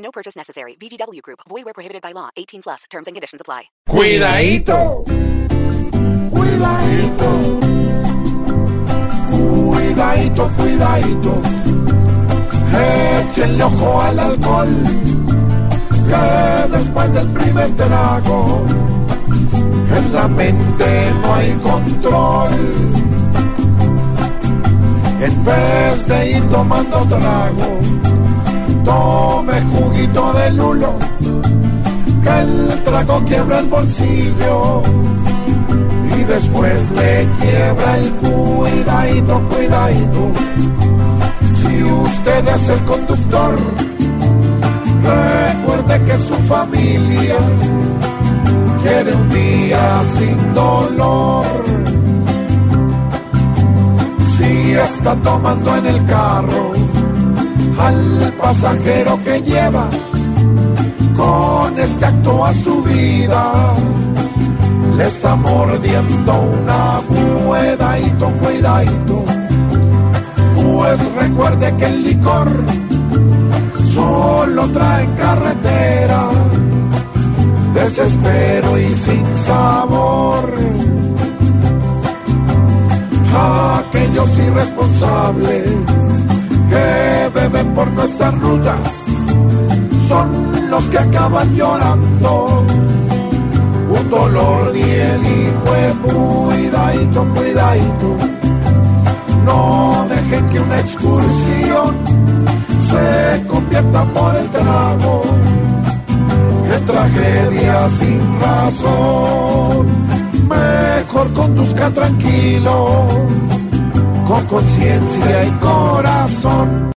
No purchase necessary. VGW Group. Void where prohibited by law. 18 plus. Terms and conditions apply. Cuidadito. Cuidadito. Cuidadito, cuidadito. Échenle ojo al alcohol. Que después del primer trago, en la mente no hay control. En vez de ir tomando trago, tome juguito de lulo, que el trago quiebra el bolsillo y después le quiebra el cuidadito, cuidadito. Si usted es el conductor, recuerde que su familia quiere un día sin dolor. Si está tomando en el carro al pasajero que lleva con este acto a su vida, le está mordiendo una cuidadito, cuidadito. Pues recuerde que el licor solo trae carretera, desespero y sin sabor. Aquellos irresponsables que beben por nuestras rutas son los que acaban llorando. Un dolor y el hijo de cuidadito, cuidadito. No dejen que una excursión se convierta por el trago en tragedia sin razón. Mejor conduzca tranquilo, con conciencia y corazón.